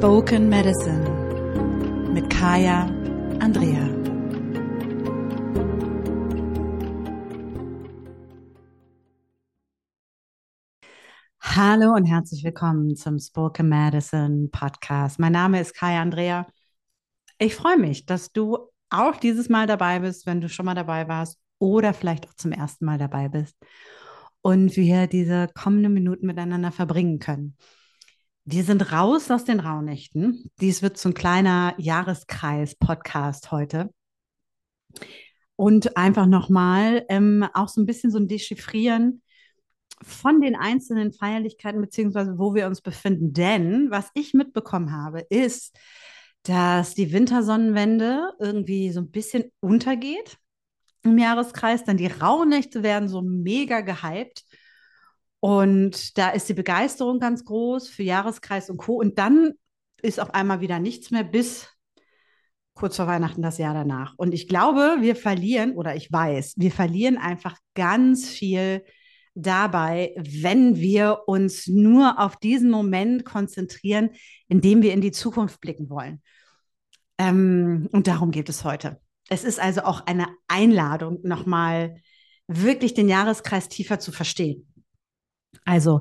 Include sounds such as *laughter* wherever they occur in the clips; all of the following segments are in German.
Spoken Medicine mit Kaya Andrea. Hallo und herzlich willkommen zum Spoken Medicine Podcast. Mein Name ist Kaya Andrea. Ich freue mich, dass du auch dieses Mal dabei bist, wenn du schon mal dabei warst oder vielleicht auch zum ersten Mal dabei bist und wir diese kommenden Minuten miteinander verbringen können. Wir sind raus aus den Rauhnächten. Dies wird so ein kleiner Jahreskreis-Podcast heute. Und einfach nochmal ähm, auch so ein bisschen so ein Dechiffrieren von den einzelnen Feierlichkeiten, beziehungsweise wo wir uns befinden. Denn was ich mitbekommen habe, ist, dass die Wintersonnenwende irgendwie so ein bisschen untergeht im Jahreskreis. Dann die Rauhnächte werden so mega gehypt. Und da ist die Begeisterung ganz groß für Jahreskreis und Co. Und dann ist auf einmal wieder nichts mehr bis kurz vor Weihnachten das Jahr danach. Und ich glaube, wir verlieren, oder ich weiß, wir verlieren einfach ganz viel dabei, wenn wir uns nur auf diesen Moment konzentrieren, in dem wir in die Zukunft blicken wollen. Ähm, und darum geht es heute. Es ist also auch eine Einladung, nochmal wirklich den Jahreskreis tiefer zu verstehen. Also,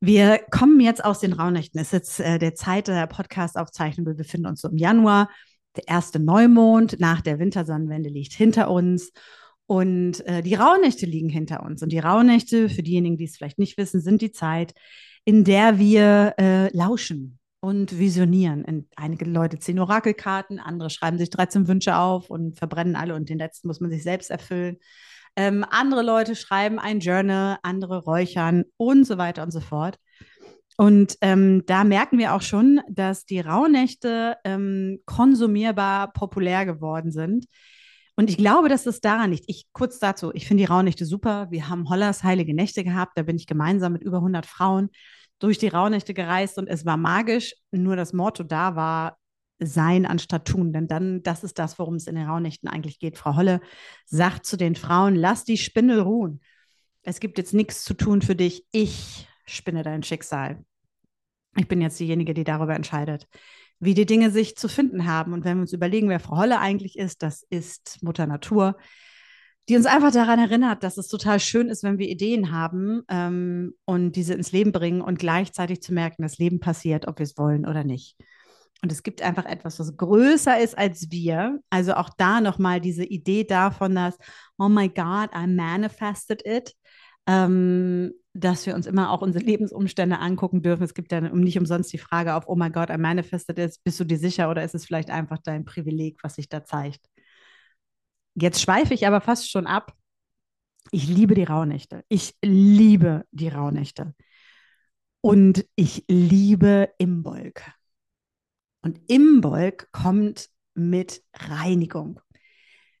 wir kommen jetzt aus den Rauhnächten. Es ist jetzt äh, der Zeit der Podcast-Aufzeichnung. Wir befinden uns so im Januar. Der erste Neumond nach der Wintersonnenwende liegt hinter uns. Und äh, die Rauhnächte liegen hinter uns. Und die Rauhnächte, für diejenigen, die es vielleicht nicht wissen, sind die Zeit, in der wir äh, lauschen und visionieren. Und einige Leute ziehen Orakelkarten, andere schreiben sich 13 Wünsche auf und verbrennen alle und den letzten muss man sich selbst erfüllen. Ähm, andere Leute schreiben ein Journal, andere räuchern und so weiter und so fort. Und ähm, da merken wir auch schon, dass die Rauhnächte ähm, konsumierbar populär geworden sind. Und ich glaube, dass es daran liegt. Ich kurz dazu, ich finde die Rauhnächte super. Wir haben Hollers heilige Nächte gehabt. Da bin ich gemeinsam mit über 100 Frauen durch die Rauhnächte gereist und es war magisch. Nur das Motto da war, sein anstatt tun. Denn dann, das ist das, worum es in den Rauhnächten eigentlich geht. Frau Holle sagt zu den Frauen, lass die Spindel ruhen. Es gibt jetzt nichts zu tun für dich. Ich spinne dein Schicksal. Ich bin jetzt diejenige, die darüber entscheidet, wie die Dinge sich zu finden haben. Und wenn wir uns überlegen, wer Frau Holle eigentlich ist, das ist Mutter Natur, die uns einfach daran erinnert, dass es total schön ist, wenn wir Ideen haben ähm, und diese ins Leben bringen und gleichzeitig zu merken, das Leben passiert, ob wir es wollen oder nicht. Und es gibt einfach etwas, was größer ist als wir. Also auch da nochmal diese Idee davon, dass, oh my God, I manifested it. Ähm, dass wir uns immer auch unsere Lebensumstände angucken dürfen. Es gibt ja nicht umsonst die Frage auf, oh my God, I manifested it. Bist du dir sicher oder ist es vielleicht einfach dein Privileg, was sich da zeigt? Jetzt schweife ich aber fast schon ab. Ich liebe die Rauhnächte. Ich liebe die Rauhnächte. Und ich liebe Imbolg. Und Imbolg kommt mit Reinigung.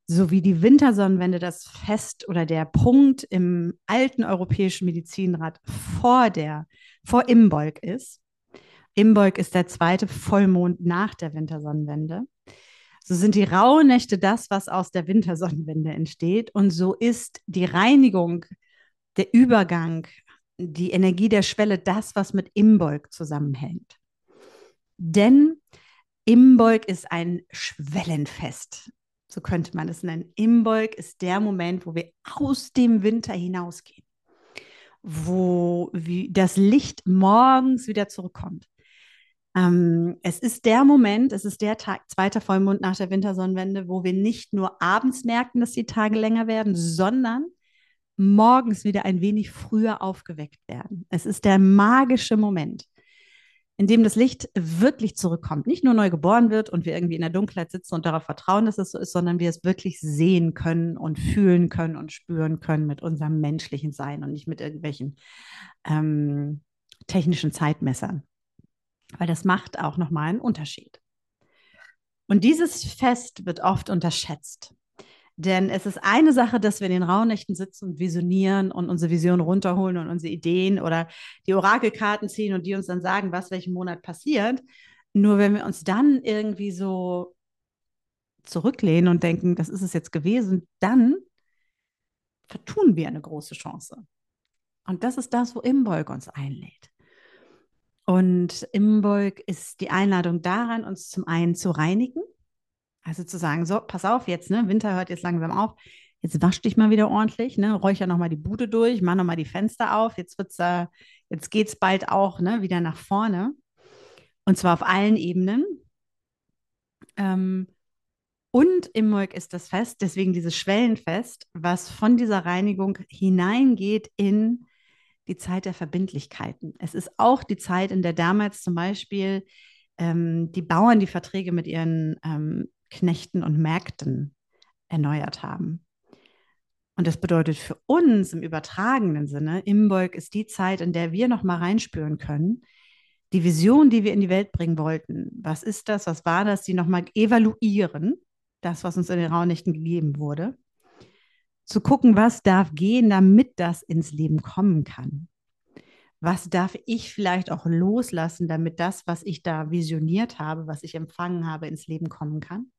So wie die Wintersonnenwende das Fest oder der Punkt im alten europäischen Medizinrat vor der, vor Imbolg ist. Imbolg ist der zweite Vollmond nach der Wintersonnenwende. So sind die Rauhnächte das, was aus der Wintersonnenwende entsteht. Und so ist die Reinigung, der Übergang, die Energie der Schwelle das, was mit Imbolg zusammenhängt. Denn Imbolg ist ein Schwellenfest, so könnte man es nennen. Imbolg ist der Moment, wo wir aus dem Winter hinausgehen, wo das Licht morgens wieder zurückkommt. Ähm, es ist der Moment, es ist der Tag, zweiter Vollmond nach der Wintersonnenwende, wo wir nicht nur abends merken, dass die Tage länger werden, sondern morgens wieder ein wenig früher aufgeweckt werden. Es ist der magische Moment in dem das Licht wirklich zurückkommt, nicht nur neu geboren wird und wir irgendwie in der Dunkelheit sitzen und darauf vertrauen, dass es so ist, sondern wir es wirklich sehen können und fühlen können und spüren können mit unserem menschlichen Sein und nicht mit irgendwelchen ähm, technischen Zeitmessern. Weil das macht auch nochmal einen Unterschied. Und dieses Fest wird oft unterschätzt. Denn es ist eine Sache, dass wir in den Rauhnächten sitzen und visionieren und unsere Vision runterholen und unsere Ideen oder die Orakelkarten ziehen und die uns dann sagen, was welchen Monat passiert. Nur wenn wir uns dann irgendwie so zurücklehnen und denken, das ist es jetzt gewesen, dann vertun wir eine große Chance. Und das ist das, wo Imbolg uns einlädt. Und Imbolg ist die Einladung daran, uns zum einen zu reinigen, also zu sagen, so, pass auf jetzt, ne, Winter hört jetzt langsam auf, jetzt wasch dich mal wieder ordentlich, ne, räucher nochmal die Bude durch, mach nochmal die Fenster auf, jetzt wird's, äh, jetzt geht's bald auch, ne, wieder nach vorne. Und zwar auf allen Ebenen. Ähm, und Imbolg ist das Fest, deswegen dieses Schwellenfest, was von dieser Reinigung hineingeht in die Zeit der Verbindlichkeiten. Es ist auch die Zeit, in der damals zum Beispiel ähm, die Bauern die Verträge mit ihren ähm, Knechten und Mägden erneuert haben. Und das bedeutet für uns im übertragenen Sinne, Imbolg ist die Zeit, in der wir noch mal reinspüren können, die Vision, die wir in die Welt bringen wollten. Was ist das? Was war das? Die noch mal evaluieren, das, was uns in den Raunichten gegeben wurde zu gucken, was darf gehen, damit das ins Leben kommen kann. Was darf ich vielleicht auch loslassen, damit das, was ich da visioniert habe, was ich empfangen habe, ins Leben kommen kann?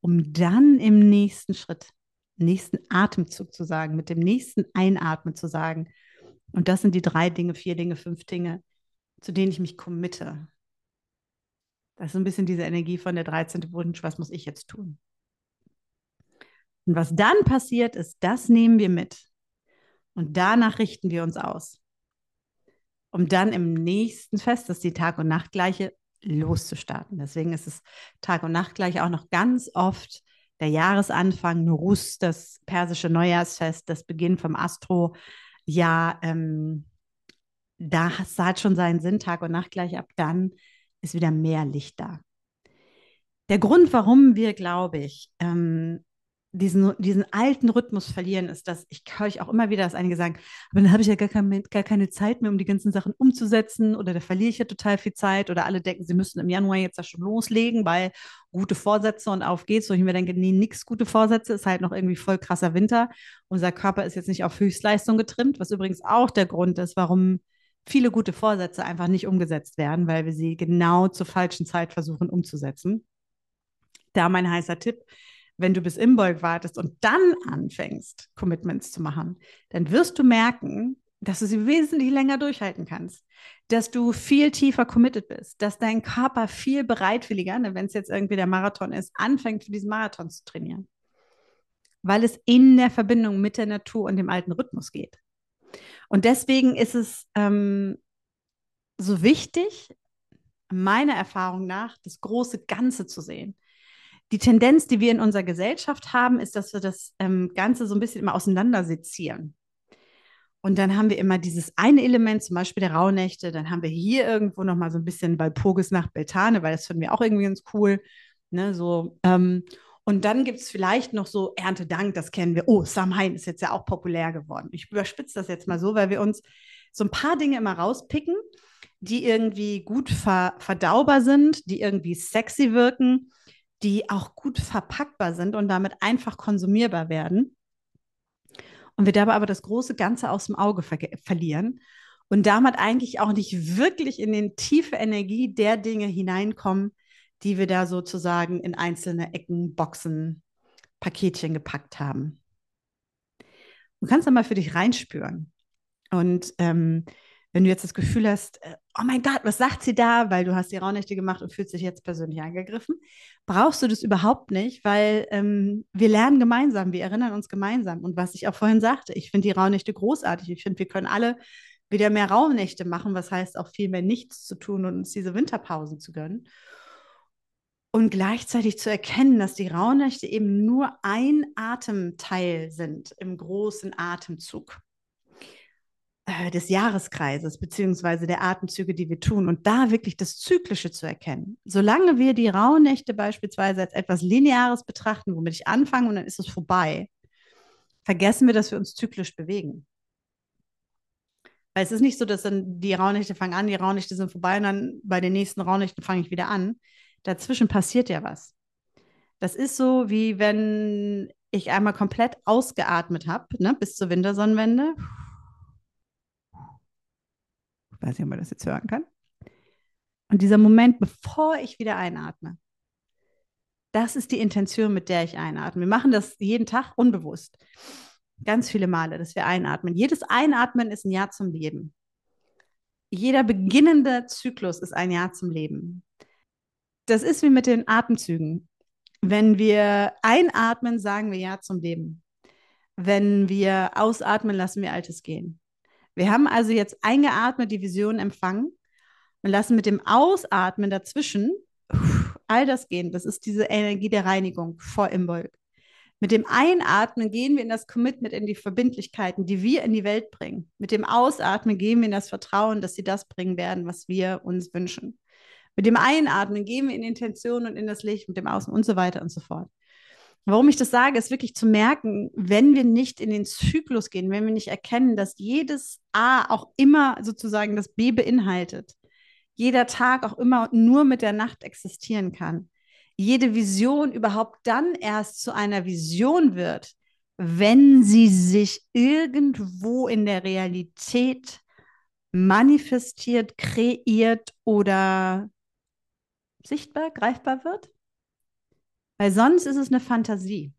Um dann im nächsten Schritt, nächsten Atemzug zu sagen, mit dem nächsten Einatmen zu sagen, und das sind die drei Dinge, vier Dinge, fünf Dinge, zu denen ich mich committe. Das ist ein bisschen diese Energie von der 13. Wunsch, was muss ich jetzt tun? Und was dann passiert ist, das nehmen wir mit. Und danach richten wir uns aus. Um dann im nächsten Fest, das ist die Tag- und Nachtgleiche, loszustarten. Deswegen ist es Tag- und Nachtgleiche auch noch ganz oft der Jahresanfang, Nuruz, das persische Neujahrsfest, das Beginn vom Astro-Jahr. Ähm, da hat schon seinen Sinn, Tag und Nacht gleich ab dann ist wieder mehr Licht da. Der Grund, warum wir, glaube ich, ähm, diesen, diesen alten Rhythmus verlieren, ist das, ich höre ich auch immer wieder, dass einige sagen, aber dann habe ich ja gar, kein, gar keine Zeit mehr, um die ganzen Sachen umzusetzen oder da verliere ich ja total viel Zeit oder alle denken, sie müssen im Januar jetzt ja schon loslegen, weil gute Vorsätze und auf geht's. Wo ich mir denke, nee, nix gute Vorsätze, ist halt noch irgendwie voll krasser Winter. Unser Körper ist jetzt nicht auf Höchstleistung getrimmt, was übrigens auch der Grund ist, warum viele gute Vorsätze einfach nicht umgesetzt werden, weil wir sie genau zur falschen Zeit versuchen umzusetzen. Da mein heißer Tipp, wenn du bis Imbolg wartest und dann anfängst, Commitments zu machen, dann wirst du merken, dass du sie wesentlich länger durchhalten kannst, dass du viel tiefer committed bist, dass dein Körper viel bereitwilliger, ne, wenn es jetzt irgendwie der Marathon ist, anfängt für diesen Marathon zu trainieren, weil es in der Verbindung mit der Natur und dem alten Rhythmus geht. Und deswegen ist es ähm, so wichtig, meiner Erfahrung nach, das große Ganze zu sehen die Tendenz, die wir in unserer Gesellschaft haben, ist, dass wir das ähm, Ganze so ein bisschen immer auseinandersezieren. Und dann haben wir immer dieses eine Element, zum Beispiel der Rauhnächte, dann haben wir hier irgendwo nochmal so ein bisschen Walpurgisnacht Beltane, weil das finden wir auch irgendwie ganz cool. Ne, so, ähm, und dann gibt es vielleicht noch so Erntedank, das kennen wir. Oh, Samhain ist jetzt ja auch populär geworden. Ich überspitze das jetzt mal so, weil wir uns so ein paar Dinge immer rauspicken, die irgendwie gut ver verdaubar sind, die irgendwie sexy wirken die auch gut verpackbar sind und damit einfach konsumierbar werden. Und wir dabei aber das große Ganze aus dem Auge ver verlieren und damit eigentlich auch nicht wirklich in den tiefe Energie der Dinge hineinkommen, die wir da sozusagen in einzelne Ecken, Boxen, Paketchen gepackt haben. Du kannst da mal für dich reinspüren. Und ähm, wenn du jetzt das Gefühl hast, äh, oh mein Gott, was sagt sie da, weil du hast die Raunächte gemacht und fühlst dich jetzt persönlich angegriffen, brauchst du das überhaupt nicht, weil ähm, wir lernen gemeinsam, wir erinnern uns gemeinsam. Und was ich auch vorhin sagte, ich finde die Raunächte großartig. Ich finde, wir können alle wieder mehr Raunächte machen, was heißt auch viel mehr nichts zu tun und uns diese Winterpausen zu gönnen. Und gleichzeitig zu erkennen, dass die Raunächte eben nur ein Atemteil sind im großen Atemzug. Äh, des Jahreskreises beziehungsweise der Atemzüge, die wir tun und da wirklich das Zyklische zu erkennen. Solange wir die Rauhnächte beispielsweise als etwas Lineares betrachten, womit ich anfange und dann ist es vorbei, vergessen wir, dass wir uns zyklisch bewegen. Weil es ist nicht so, dass dann die Rauhnächte fangen an, die Rauhnächte sind vorbei und dann bei den nächsten Rauhnächten fange ich wieder an. Dazwischen passiert ja was. Das ist so, wie wenn ich einmal komplett ausgeatmet habe, ne, bis zur Wintersonnenwende weiß nicht, ob man das jetzt hören kann. Und dieser Moment, bevor ich wieder einatme, das ist die Intention, mit der ich einatme. Wir machen das jeden Tag unbewusst. Ganz viele Male, dass wir einatmen. Jedes Einatmen ist ein Ja zum Leben. jeder beginnende Zyklus ist ein Jahr zum Leben. Das ist wie mit den Atemzügen. Wenn wir einatmen, sagen wir Ja zum Leben. Wenn wir ausatmen, lassen wir Altes gehen. Wir haben also jetzt eingeatmet, die Vision empfangen und lassen mit dem Ausatmen dazwischen all das gehen. Das ist diese Energie der Reinigung vor Imbolg. Mit dem Einatmen gehen wir in das Commitment, in die Verbindlichkeiten, die wir in die Welt bringen. Mit dem Ausatmen gehen wir in das Vertrauen, dass sie das bringen werden, was wir uns wünschen. Mit dem Einatmen gehen wir in Intention und in das Licht, mit dem Außen und so weiter und so fort. Warum ich das sage, ist wirklich zu merken, wenn wir nicht in den Zyklus gehen, wenn wir nicht erkennen, dass jedes A auch immer sozusagen das B beinhaltet, jeder Tag auch immer nur mit der Nacht existieren kann, jede Vision überhaupt dann erst zu einer Vision wird, wenn sie sich irgendwo in der Realität manifestiert, kreiert oder sichtbar, greifbar wird. Weil sonst ist es eine Fantasie.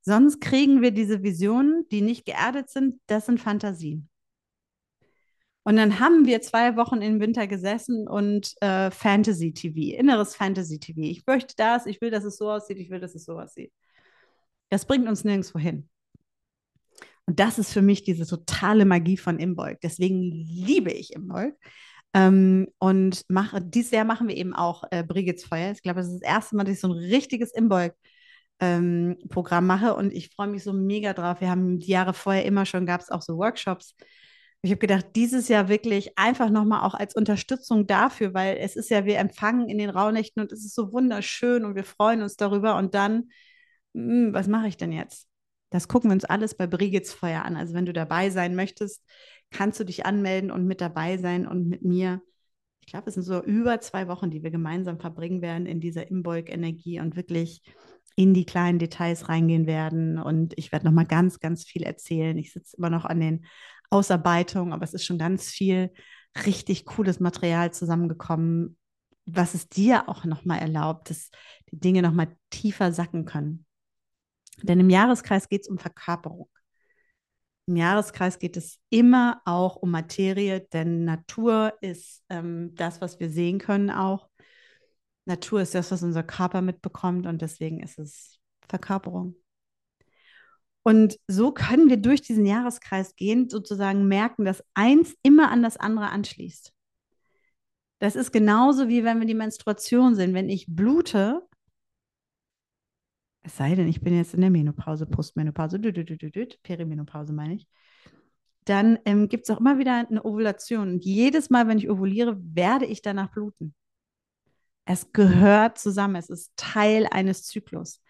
Sonst kriegen wir diese Visionen, die nicht geerdet sind, das sind Fantasien. Und dann haben wir zwei Wochen im Winter gesessen und äh, Fantasy TV, inneres Fantasy TV. Ich möchte das, ich will, dass es so aussieht, ich will, dass es so aussieht. Das bringt uns nirgendwo hin. Und das ist für mich diese totale Magie von Imbolg. Deswegen liebe ich Imbolg. Ähm, und mache, dieses Jahr machen wir eben auch äh, Brigids Feuer. Ich glaube, das ist das erste Mal, dass ich so ein richtiges Imbolg-Programm ähm, mache und ich freue mich so mega drauf. Wir haben die Jahre vorher immer schon, gab es auch so Workshops ich habe gedacht, dieses Jahr wirklich einfach nochmal auch als Unterstützung dafür, weil es ist ja, wir empfangen in den Rauhnächten und es ist so wunderschön und wir freuen uns darüber. Und dann, mh, hm, was mache ich denn jetzt? Das gucken wir uns alles bei Brigids Feuer an. Also wenn du dabei sein möchtest, kannst du dich anmelden und mit dabei sein und mit mir. Ich glaube, es sind so über zwei Wochen, die wir gemeinsam verbringen werden in dieser Imbolg-Energie und wirklich in die kleinen Details reingehen werden. Und ich werde noch mal ganz, ganz viel erzählen. Ich sitze immer noch an den Ausarbeitung, aber es ist schon ganz viel richtig cooles Material zusammengekommen, was es dir auch nochmal erlaubt, dass die Dinge nochmal tiefer sacken können. Denn im Jahreskreis geht es um Verkörperung. Im Jahreskreis geht es immer auch um Materie, denn Natur ist ähm, das, was wir sehen können auch. Natur ist das, was unser Körper mitbekommt und deswegen ist es Verkörperung. Und so können wir durch diesen Jahreskreis gehen, sozusagen merken, dass eins immer an das andere anschließt. Das ist genauso wie wenn wir die Menstruation sehen. Wenn ich blute, es sei denn, ich bin jetzt in der Menopause, Postmenopause, dü, dü, dü, Perimenopause meine ich, dann ähm, gibt es auch immer wieder eine Ovulation. Und jedes Mal, wenn ich ovuliere, werde ich danach bluten. Es gehört zusammen, es ist Teil eines Zyklus.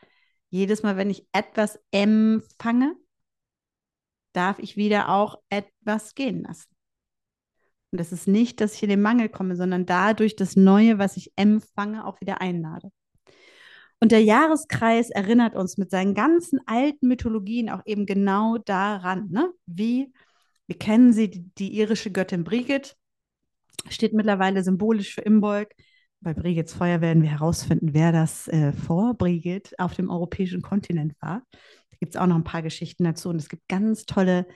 Jedes Mal, wenn ich etwas empfange, darf ich wieder auch etwas gehen lassen. Und das ist nicht, dass ich in den Mangel komme, sondern dadurch das Neue, was ich empfange, auch wieder einlade. Und der Jahreskreis erinnert uns mit seinen ganzen alten Mythologien auch eben genau daran, ne? wie wir kennen sie, die, die irische Göttin Brigid, steht mittlerweile symbolisch für Imbolg, bei Brigids Feuer werden wir herausfinden, wer das äh, vor Brigid auf dem europäischen Kontinent war. Da gibt es auch noch ein paar Geschichten dazu. Und es gibt ganz tolle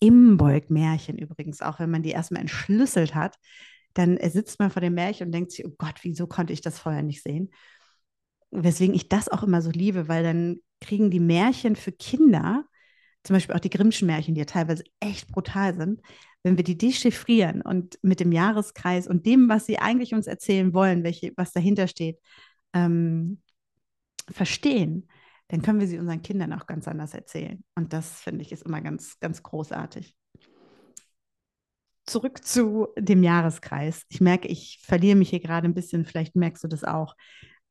Imbolg-Märchen übrigens, auch wenn man die erstmal entschlüsselt hat. Dann sitzt man vor dem Märchen und denkt sich, oh Gott, wieso konnte ich das vorher nicht sehen? Weswegen ich das auch immer so liebe, weil dann kriegen die Märchen für Kinder, zum Beispiel auch die Grimmschen Märchen, die ja teilweise echt brutal sind, wenn wir die dechiffrieren und mit dem Jahreskreis und dem, was sie eigentlich uns erzählen wollen, welche, was dahinter steht, ähm, verstehen, dann können wir sie unseren Kindern auch ganz anders erzählen. Und das finde ich ist immer ganz, ganz großartig. Zurück zu dem Jahreskreis. Ich merke, ich verliere mich hier gerade ein bisschen, vielleicht merkst du das auch.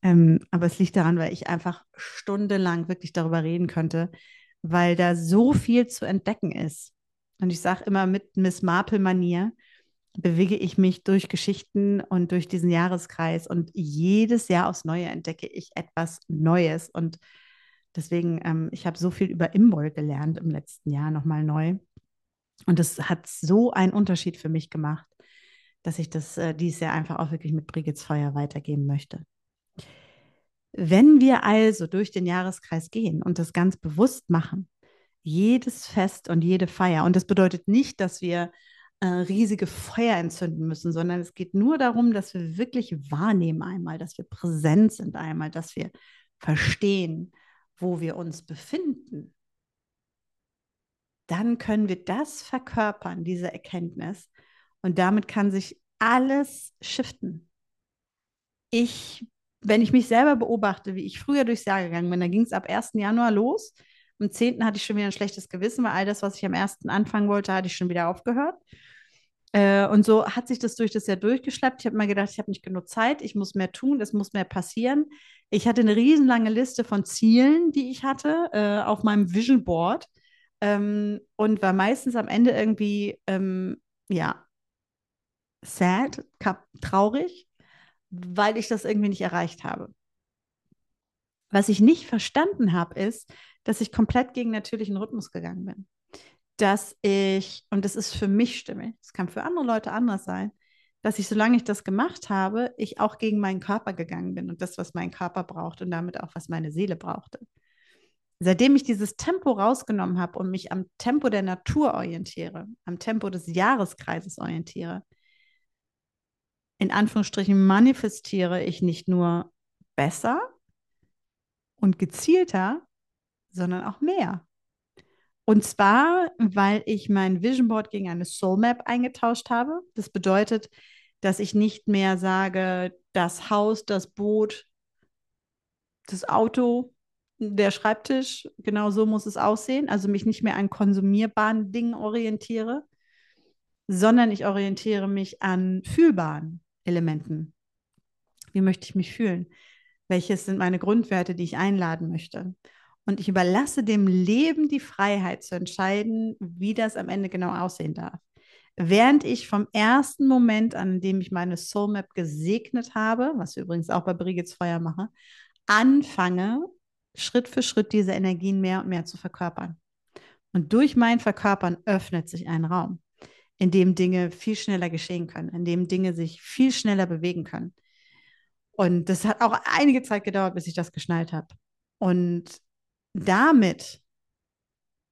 Ähm, aber es liegt daran, weil ich einfach stundenlang wirklich darüber reden könnte, weil da so viel zu entdecken ist. Und ich sage immer mit Miss Marple-Manier, bewege ich mich durch Geschichten und durch diesen Jahreskreis und jedes Jahr aufs Neue entdecke ich etwas Neues. Und deswegen, ähm, ich habe so viel über Imbol gelernt im letzten Jahr nochmal neu. Und das hat so einen Unterschied für mich gemacht, dass ich das äh, dieses Jahr einfach auch wirklich mit Brigids Feuer weitergeben möchte. Wenn wir also durch den Jahreskreis gehen und das ganz bewusst machen, jedes Fest und jede Feier. Und das bedeutet nicht, dass wir äh, riesige Feuer entzünden müssen, sondern es geht nur darum, dass wir wirklich wahrnehmen einmal, dass wir präsent sind einmal, dass wir verstehen, wo wir uns befinden. Dann können wir das verkörpern, diese Erkenntnis. Und damit kann sich alles shiften. Ich, wenn ich mich selber beobachte, wie ich früher durchs Jahr gegangen bin, da ging es ab 1. Januar los. Am 10. hatte ich schon wieder ein schlechtes Gewissen, weil all das, was ich am 1. anfangen wollte, hatte ich schon wieder aufgehört. Äh, und so hat sich das durch das Jahr durchgeschleppt. Ich habe mir gedacht, ich habe nicht genug Zeit, ich muss mehr tun, es muss mehr passieren. Ich hatte eine riesenlange Liste von Zielen, die ich hatte äh, auf meinem Vision Board ähm, und war meistens am Ende irgendwie, ähm, ja, sad, traurig, weil ich das irgendwie nicht erreicht habe. Was ich nicht verstanden habe, ist, dass ich komplett gegen natürlichen Rhythmus gegangen bin dass ich, und das ist für mich stimmig, es kann für andere Leute anders sein, dass ich, solange ich das gemacht habe, ich auch gegen meinen Körper gegangen bin und das, was mein Körper braucht und damit auch, was meine Seele brauchte. Seitdem ich dieses Tempo rausgenommen habe und mich am Tempo der Natur orientiere, am Tempo des Jahreskreises orientiere, in Anführungsstrichen manifestiere ich nicht nur besser und gezielter, sondern auch mehr. Und zwar, weil ich mein Vision Board gegen eine Soul Map eingetauscht habe. Das bedeutet, dass ich nicht mehr sage, das Haus, das Boot, das Auto, der Schreibtisch, genau so muss es aussehen. Also mich nicht mehr an konsumierbaren Dingen orientiere, sondern ich orientiere mich an fühlbaren Elementen. Wie möchte ich mich fühlen? Welches sind meine Grundwerte, die ich einladen möchte? Und ich überlasse dem Leben die Freiheit zu entscheiden, wie das am Ende genau aussehen darf. Während ich vom ersten Moment an, dem ich meine Soul Map gesegnet habe, was wir übrigens auch bei Brigids Feuer mache, anfange, Schritt für Schritt diese Energien mehr und mehr zu verkörpern. Und durch mein Verkörpern öffnet sich ein Raum, in dem Dinge viel schneller geschehen können, in dem Dinge sich viel schneller bewegen können. Und das hat auch einige Zeit gedauert, bis ich das geschnallt habe. Und damit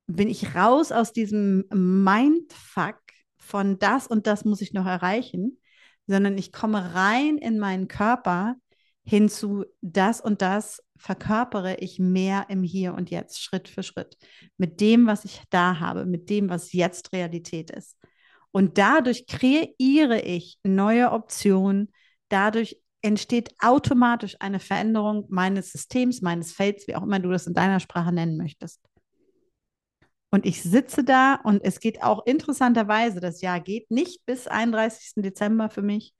bin ich raus aus diesem Mindfuck von das und das muss ich noch erreichen, sondern ich komme rein in meinen Körper hinzu, das und das verkörpere ich mehr im Hier und Jetzt, Schritt für Schritt, mit dem, was ich da habe, mit dem, was jetzt Realität ist. Und dadurch kreiere ich neue Optionen, dadurch entsteht automatisch eine Veränderung meines Systems, meines Felds, wie auch immer du das in deiner Sprache nennen möchtest. Und ich sitze da und es geht auch interessanterweise, das Jahr geht nicht bis 31. Dezember für mich,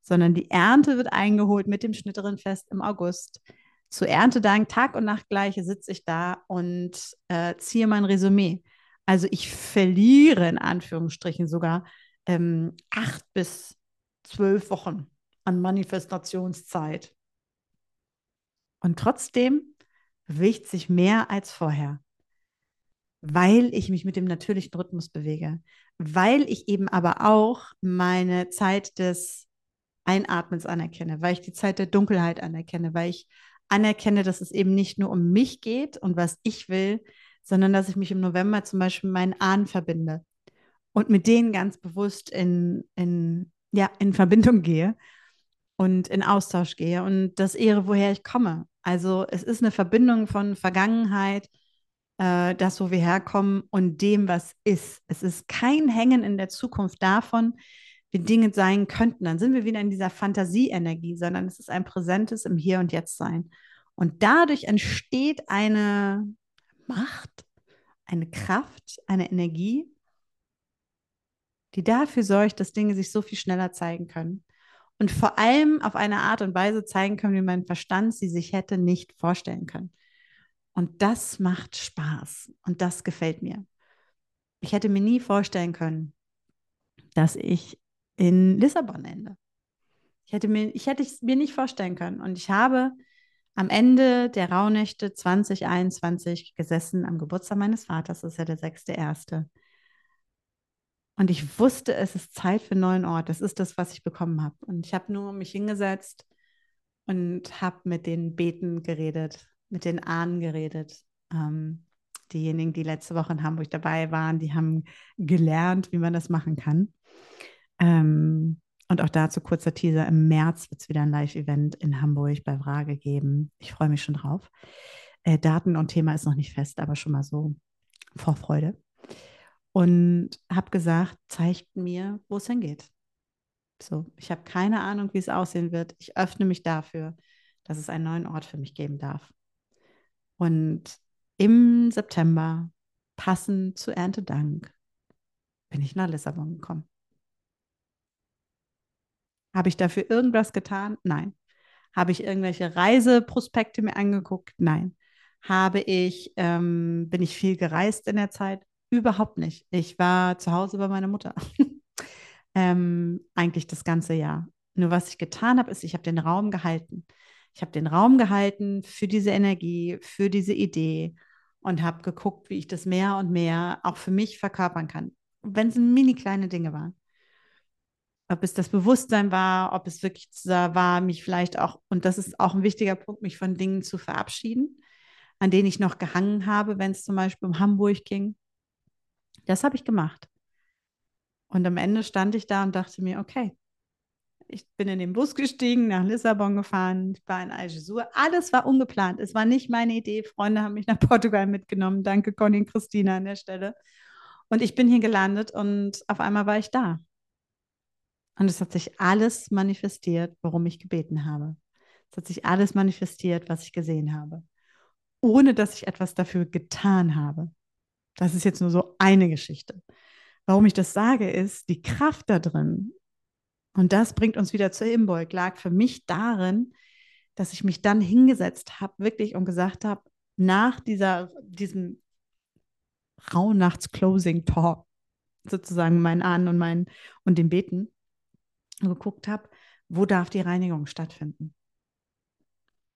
sondern die Ernte wird eingeholt mit dem Schnitterenfest im August. Zu Erntedank, Tag und Nacht gleiche, sitze ich da und äh, ziehe mein Resümee. Also ich verliere in Anführungsstrichen sogar ähm, acht bis zwölf Wochen an Manifestationszeit. Und trotzdem bewegt sich mehr als vorher, weil ich mich mit dem natürlichen Rhythmus bewege, weil ich eben aber auch meine Zeit des Einatmens anerkenne, weil ich die Zeit der Dunkelheit anerkenne, weil ich anerkenne, dass es eben nicht nur um mich geht und was ich will, sondern dass ich mich im November zum Beispiel mit meinen Ahnen verbinde und mit denen ganz bewusst in, in, ja, in Verbindung gehe und in Austausch gehe und das ehre, woher ich komme. Also es ist eine Verbindung von Vergangenheit, äh, das, wo wir herkommen und dem, was ist. Es ist kein Hängen in der Zukunft davon, wie Dinge sein könnten. Dann sind wir wieder in dieser Fantasieenergie, sondern es ist ein präsentes im Hier und Jetzt sein. Und dadurch entsteht eine Macht, eine Kraft, eine Energie, die dafür sorgt, dass Dinge sich so viel schneller zeigen können und vor allem auf eine Art und Weise zeigen können, wie mein Verstand sie sich hätte nicht vorstellen können. Und das macht Spaß und das gefällt mir. Ich hätte mir nie vorstellen können, dass ich in Lissabon ende. Ich hätte mir, ich hätte es mir nicht vorstellen können. Und ich habe am Ende der Rauhnächte 2021 gesessen am Geburtstag meines Vaters, das ist ja der sechste erste. Und ich wusste, es ist Zeit für einen neuen Ort. Das ist das, was ich bekommen habe. Und ich habe nur mich hingesetzt und habe mit den Beten geredet, mit den Ahnen geredet. Ähm, diejenigen, die letzte Woche in Hamburg dabei waren, die haben gelernt, wie man das machen kann. Ähm, und auch dazu kurzer Teaser. Im März wird es wieder ein Live-Event in Hamburg bei Frage geben. Ich freue mich schon drauf. Äh, Daten und Thema ist noch nicht fest, aber schon mal so Vorfreude. Und habe gesagt, zeigt mir, wo es hingeht. So, ich habe keine Ahnung, wie es aussehen wird. Ich öffne mich dafür, dass es einen neuen Ort für mich geben darf. Und im September, passend zu Erntedank, bin ich nach Lissabon gekommen. Habe ich dafür irgendwas getan? Nein. Habe ich irgendwelche Reiseprospekte mir angeguckt? Nein. Habe ich, ähm, bin ich viel gereist in der Zeit? Überhaupt nicht. Ich war zu Hause bei meiner Mutter. *laughs* ähm, eigentlich das ganze Jahr. Nur was ich getan habe, ist, ich habe den Raum gehalten. Ich habe den Raum gehalten für diese Energie, für diese Idee und habe geguckt, wie ich das mehr und mehr auch für mich verkörpern kann. Wenn es mini kleine Dinge waren ob es das Bewusstsein war, ob es wirklich war, mich vielleicht auch, und das ist auch ein wichtiger Punkt, mich von Dingen zu verabschieden, an denen ich noch gehangen habe, wenn es zum Beispiel um Hamburg ging. Das habe ich gemacht. Und am Ende stand ich da und dachte mir, okay, ich bin in den Bus gestiegen, nach Lissabon gefahren, ich war in Algesur. Alles war ungeplant. Es war nicht meine Idee. Freunde haben mich nach Portugal mitgenommen. Danke, Conny und Christina an der Stelle. Und ich bin hier gelandet und auf einmal war ich da. Und es hat sich alles manifestiert, worum ich gebeten habe. Es hat sich alles manifestiert, was ich gesehen habe, ohne dass ich etwas dafür getan habe. Das ist jetzt nur so eine Geschichte. Warum ich das sage, ist die Kraft da drin. Und das bringt uns wieder zu Imbolg, lag für mich darin, dass ich mich dann hingesetzt habe, wirklich und gesagt habe, nach dieser, diesem Rauhnachts-Closing-Talk, sozusagen mein Ahnen und mein und dem Beten, geguckt habe, wo darf die Reinigung stattfinden?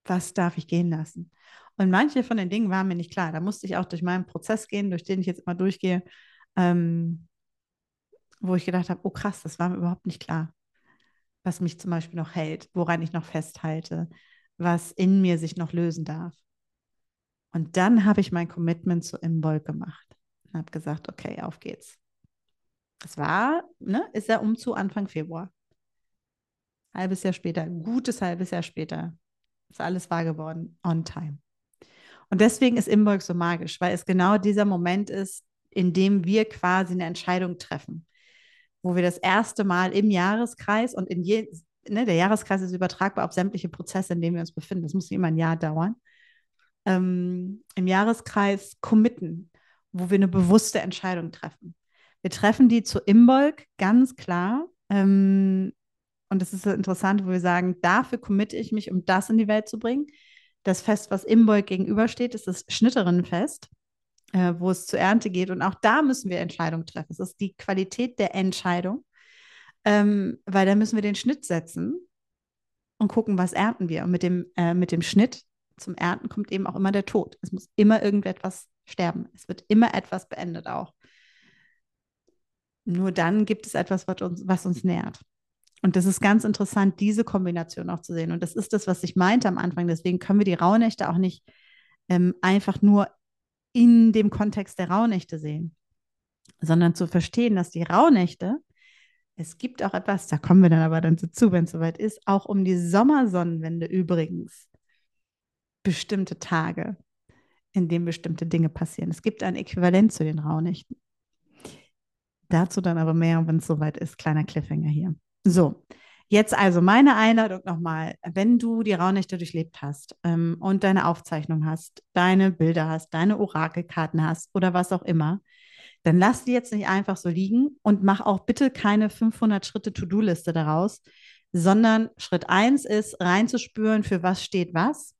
Was darf ich gehen lassen? Und manche von den Dingen waren mir nicht klar. Da musste ich auch durch meinen Prozess gehen, durch den ich jetzt immer durchgehe, ähm, wo ich gedacht habe, oh krass, das war mir überhaupt nicht klar, was mich zum Beispiel noch hält, woran ich noch festhalte, was in mir sich noch lösen darf. Und dann habe ich mein Commitment zu Imbolg gemacht und habe gesagt, okay, auf geht's. Es war, ne, ist ja um zu Anfang Februar halbes Jahr später, gutes halbes Jahr später, ist alles wahr geworden, on time. Und deswegen ist Imbolg so magisch, weil es genau dieser Moment ist, in dem wir quasi eine Entscheidung treffen, wo wir das erste Mal im Jahreskreis und in je, ne, der Jahreskreis ist übertragbar auf sämtliche Prozesse, in denen wir uns befinden. Das muss immer ein Jahr dauern. Ähm, Im Jahreskreis committen, wo wir eine bewusste Entscheidung treffen. Wir treffen die zu Imbolg ganz klar. Ähm, und das ist so interessant, wo wir sagen, dafür committe ich mich, um das in die Welt zu bringen. Das Fest, was Imbolg gegenübersteht, ist das Schnitterinnenfest, äh, wo es zur Ernte geht. Und auch da müssen wir Entscheidungen treffen. Es ist die Qualität der Entscheidung, ähm, weil da müssen wir den Schnitt setzen und gucken, was ernten wir. Und mit dem, äh, mit dem Schnitt zum Ernten kommt eben auch immer der Tod. Es muss immer irgendetwas sterben. Es wird immer etwas beendet auch. Nur dann gibt es etwas, was uns, was uns nährt. Und das ist ganz interessant, diese Kombination auch zu sehen. Und das ist das, was ich meinte am Anfang. Deswegen können wir die Rauhnächte auch nicht ähm, einfach nur in dem Kontext der Rauhnächte sehen, sondern zu verstehen, dass die Rauhnächte, es gibt auch etwas, da kommen wir dann aber dann dazu, wenn es soweit ist, auch um die Sommersonnenwende übrigens bestimmte Tage, in denen bestimmte Dinge passieren. Es gibt ein Äquivalent zu den Rauhnächten. Dazu dann aber mehr, wenn es soweit ist. Kleiner Cliffhanger hier. So, jetzt also meine Einladung nochmal, wenn du die Rauhnächte durchlebt hast ähm, und deine Aufzeichnung hast, deine Bilder hast, deine Orakelkarten hast oder was auch immer, dann lass die jetzt nicht einfach so liegen und mach auch bitte keine 500 Schritte To-Do-Liste daraus, sondern Schritt eins ist reinzuspüren, für was steht was.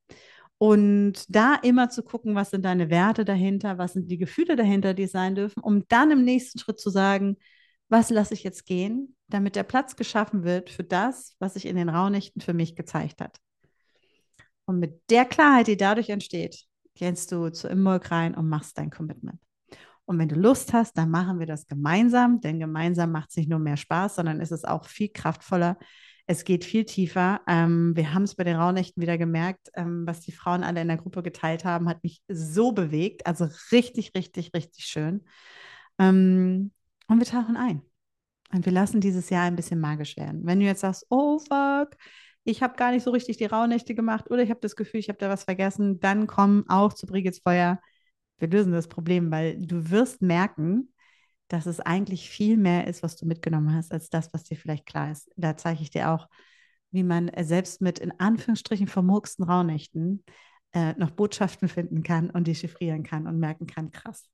Und da immer zu gucken, was sind deine Werte dahinter, was sind die Gefühle dahinter, die sein dürfen, um dann im nächsten Schritt zu sagen, was lasse ich jetzt gehen, damit der Platz geschaffen wird für das, was sich in den Raunächten für mich gezeigt hat. Und mit der Klarheit, die dadurch entsteht, gehst du zu Immolk rein und machst dein Commitment. Und wenn du Lust hast, dann machen wir das gemeinsam, denn gemeinsam macht es nicht nur mehr Spaß, sondern es ist auch viel kraftvoller. Es geht viel tiefer. Ähm, wir haben es bei den Raunächten wieder gemerkt, ähm, was die Frauen alle in der Gruppe geteilt haben, hat mich so bewegt. Also richtig, richtig, richtig schön. Ähm, und wir tauchen ein. Und wir lassen dieses Jahr ein bisschen magisch werden. Wenn du jetzt sagst, oh fuck, ich habe gar nicht so richtig die Rauhnächte gemacht oder ich habe das Gefühl, ich habe da was vergessen, dann komm auch zu Brigids Feuer. Wir lösen das Problem, weil du wirst merken, dass es eigentlich viel mehr ist, was du mitgenommen hast, als das, was dir vielleicht klar ist. Da zeige ich dir auch, wie man selbst mit in Anführungsstrichen vermurksten Rauhnächten äh, noch Botschaften finden kann und die chiffrieren kann und merken kann, krass.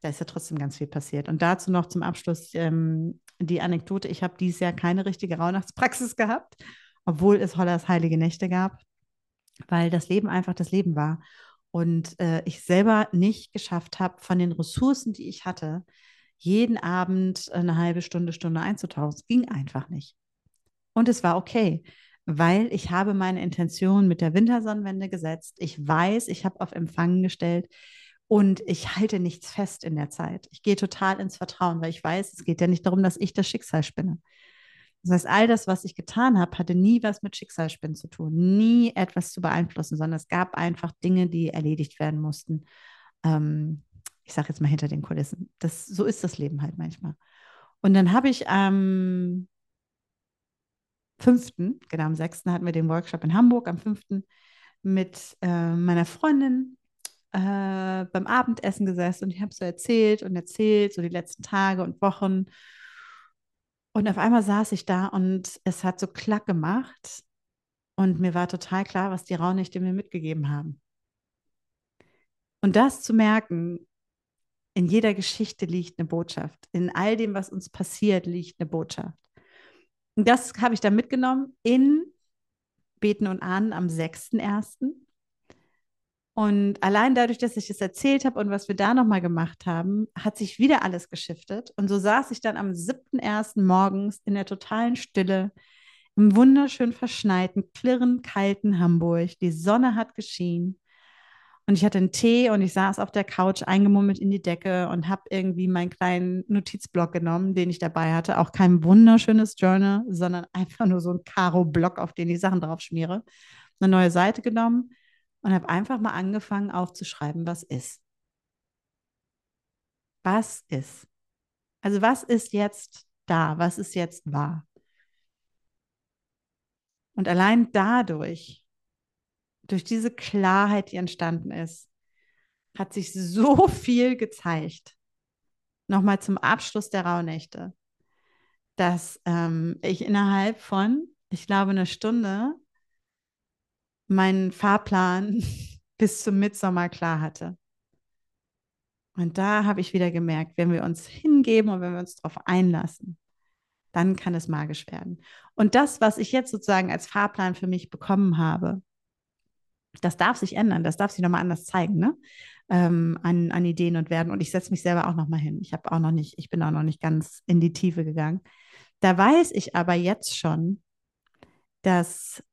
Da ist ja trotzdem ganz viel passiert. Und dazu noch zum Abschluss ähm, die Anekdote. Ich habe dieses Jahr keine richtige Rauhnachtspraxis gehabt, obwohl es Hollers heilige Nächte gab, weil das Leben einfach das Leben war. Und äh, ich selber nicht geschafft habe, von den Ressourcen, die ich hatte, jeden Abend eine halbe Stunde, Stunde einzutauchen. Es ging einfach nicht. Und es war okay, weil ich habe meine Intention mit der Wintersonnenwende gesetzt. Ich weiß, ich habe auf Empfangen gestellt und ich halte nichts fest in der Zeit. Ich gehe total ins Vertrauen, weil ich weiß, es geht ja nicht darum, dass ich das Schicksal spinne. Das heißt, all das, was ich getan habe, hatte nie was mit Schicksalsspinnen zu tun, nie etwas zu beeinflussen, sondern es gab einfach Dinge, die erledigt werden mussten. Ähm, ich sage jetzt mal hinter den Kulissen. Das, so ist das Leben halt manchmal. Und dann habe ich am 5., genau am 6. hatten wir den Workshop in Hamburg, am 5. mit äh, meiner Freundin äh, beim Abendessen gesessen und ich habe so erzählt und erzählt, so die letzten Tage und Wochen. Und auf einmal saß ich da und es hat so klack gemacht und mir war total klar, was die Raunichte mir mitgegeben haben. Und das zu merken, in jeder Geschichte liegt eine Botschaft. In all dem, was uns passiert, liegt eine Botschaft. Und das habe ich dann mitgenommen in Beten und Ahnen am 6.1. Und allein dadurch, dass ich es erzählt habe und was wir da nochmal gemacht haben, hat sich wieder alles geschiftet. Und so saß ich dann am 7.1. morgens in der totalen Stille im wunderschön verschneiten, klirrend kalten Hamburg. Die Sonne hat geschienen. Und ich hatte einen Tee und ich saß auf der Couch eingemummelt in die Decke und habe irgendwie meinen kleinen Notizblock genommen, den ich dabei hatte. Auch kein wunderschönes Journal, sondern einfach nur so ein Karo-Block, auf den ich Sachen drauf schmiere. Eine neue Seite genommen und habe einfach mal angefangen aufzuschreiben, was ist. Was ist? Also was ist jetzt da? Was ist jetzt wahr? Und allein dadurch durch diese Klarheit, die entstanden ist, hat sich so *laughs* viel gezeigt. Nochmal zum Abschluss der Rauhnächte, dass ähm, ich innerhalb von, ich glaube, einer Stunde meinen Fahrplan *laughs* bis zum Mitsommer klar hatte. Und da habe ich wieder gemerkt, wenn wir uns hingeben und wenn wir uns darauf einlassen, dann kann es magisch werden. Und das, was ich jetzt sozusagen als Fahrplan für mich bekommen habe, das darf sich ändern, das darf sich nochmal anders zeigen, ne? Ähm, an, an Ideen und Werden. Und ich setze mich selber auch nochmal hin. Ich habe auch noch nicht, ich bin auch noch nicht ganz in die Tiefe gegangen. Da weiß ich aber jetzt schon, dass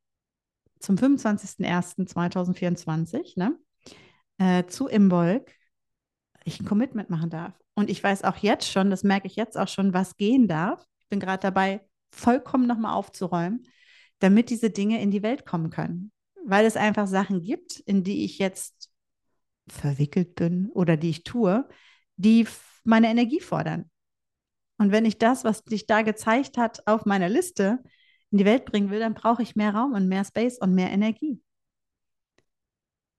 zum 25.01.2024 ne, äh, zu Imbolg ich ein Commitment machen darf. Und ich weiß auch jetzt schon, das merke ich jetzt auch schon, was gehen darf. Ich bin gerade dabei, vollkommen nochmal aufzuräumen, damit diese Dinge in die Welt kommen können weil es einfach Sachen gibt, in die ich jetzt verwickelt bin oder die ich tue, die meine Energie fordern. Und wenn ich das, was sich da gezeigt hat, auf meiner Liste in die Welt bringen will, dann brauche ich mehr Raum und mehr Space und mehr Energie.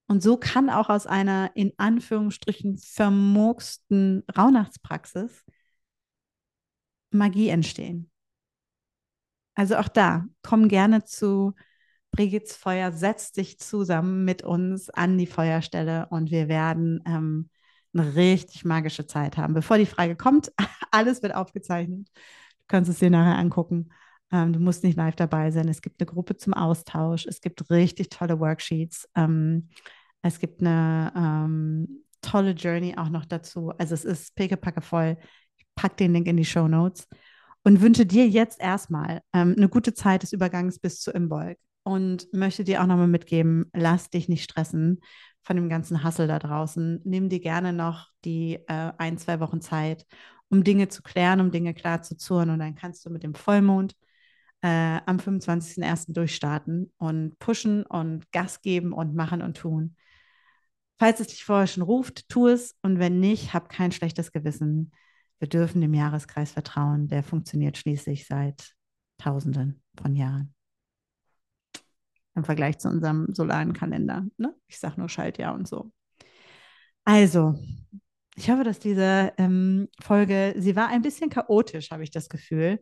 Und so kann auch aus einer in Anführungsstrichen vermurksten Rauhnachtspraxis Magie entstehen. Also auch da, komm gerne zu Brigids Feuer setzt sich zusammen mit uns an die Feuerstelle und wir werden ähm, eine richtig magische Zeit haben. Bevor die Frage kommt, *laughs* alles wird aufgezeichnet. Du kannst es dir nachher angucken. Ähm, du musst nicht live dabei sein. Es gibt eine Gruppe zum Austausch. Es gibt richtig tolle Worksheets. Ähm, es gibt eine ähm, tolle Journey auch noch dazu. Also es ist pickepacke voll. Ich packe den Link in die Show Notes und wünsche dir jetzt erstmal ähm, eine gute Zeit des Übergangs bis zu Imbolg und möchte dir auch nochmal mitgeben, lass dich nicht stressen von dem ganzen Hassel da draußen. Nimm dir gerne noch die äh, ein, zwei Wochen Zeit, um Dinge zu klären, um Dinge klar zu zurren und dann kannst du mit dem Vollmond äh, am 25.01. durchstarten und pushen und Gas geben und machen und tun. Falls es dich vorher schon ruft, tu es und wenn nicht, hab kein schlechtes Gewissen. Wir dürfen dem Jahreskreis vertrauen. Der funktioniert schließlich seit Tausenden von Jahren. Im Vergleich zu unserem solaren Kalender. Ne? Ich sage nur Schaltjahr und so. Also, ich hoffe, dass diese ähm, Folge, sie war ein bisschen chaotisch, habe ich das Gefühl.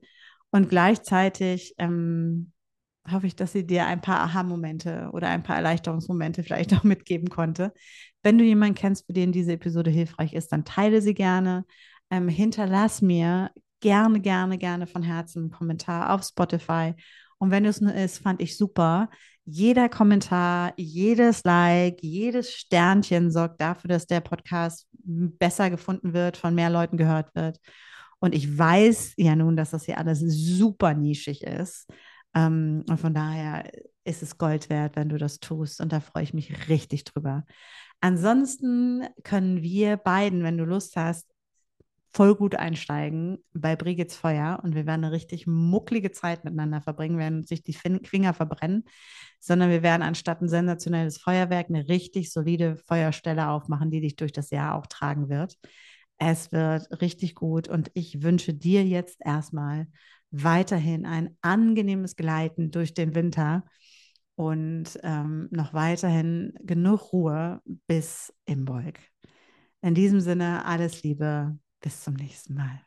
Und gleichzeitig ähm, hoffe ich, dass sie dir ein paar Aha-Momente oder ein paar Erleichterungsmomente vielleicht *laughs* auch mitgeben konnte. Wenn du jemanden kennst, für den diese Episode hilfreich ist, dann teile sie gerne. Ähm, hinterlass mir gerne, gerne, gerne von Herzen einen Kommentar auf Spotify. Und wenn es nur ist, fand ich super. Jeder Kommentar, jedes Like, jedes Sternchen sorgt dafür, dass der Podcast besser gefunden wird, von mehr Leuten gehört wird. Und ich weiß ja nun, dass das hier alles super nischig ist. Ähm, und von daher ist es Gold wert, wenn du das tust. Und da freue ich mich richtig drüber. Ansonsten können wir beiden, wenn du Lust hast, voll gut einsteigen bei Brigits Feuer und wir werden eine richtig mucklige Zeit miteinander verbringen, werden sich die Finger verbrennen, sondern wir werden anstatt ein sensationelles Feuerwerk eine richtig solide Feuerstelle aufmachen, die dich durch das Jahr auch tragen wird. Es wird richtig gut und ich wünsche dir jetzt erstmal weiterhin ein angenehmes Gleiten durch den Winter und ähm, noch weiterhin genug Ruhe bis Imbolg. In diesem Sinne alles Liebe, bis zum nächsten Mal.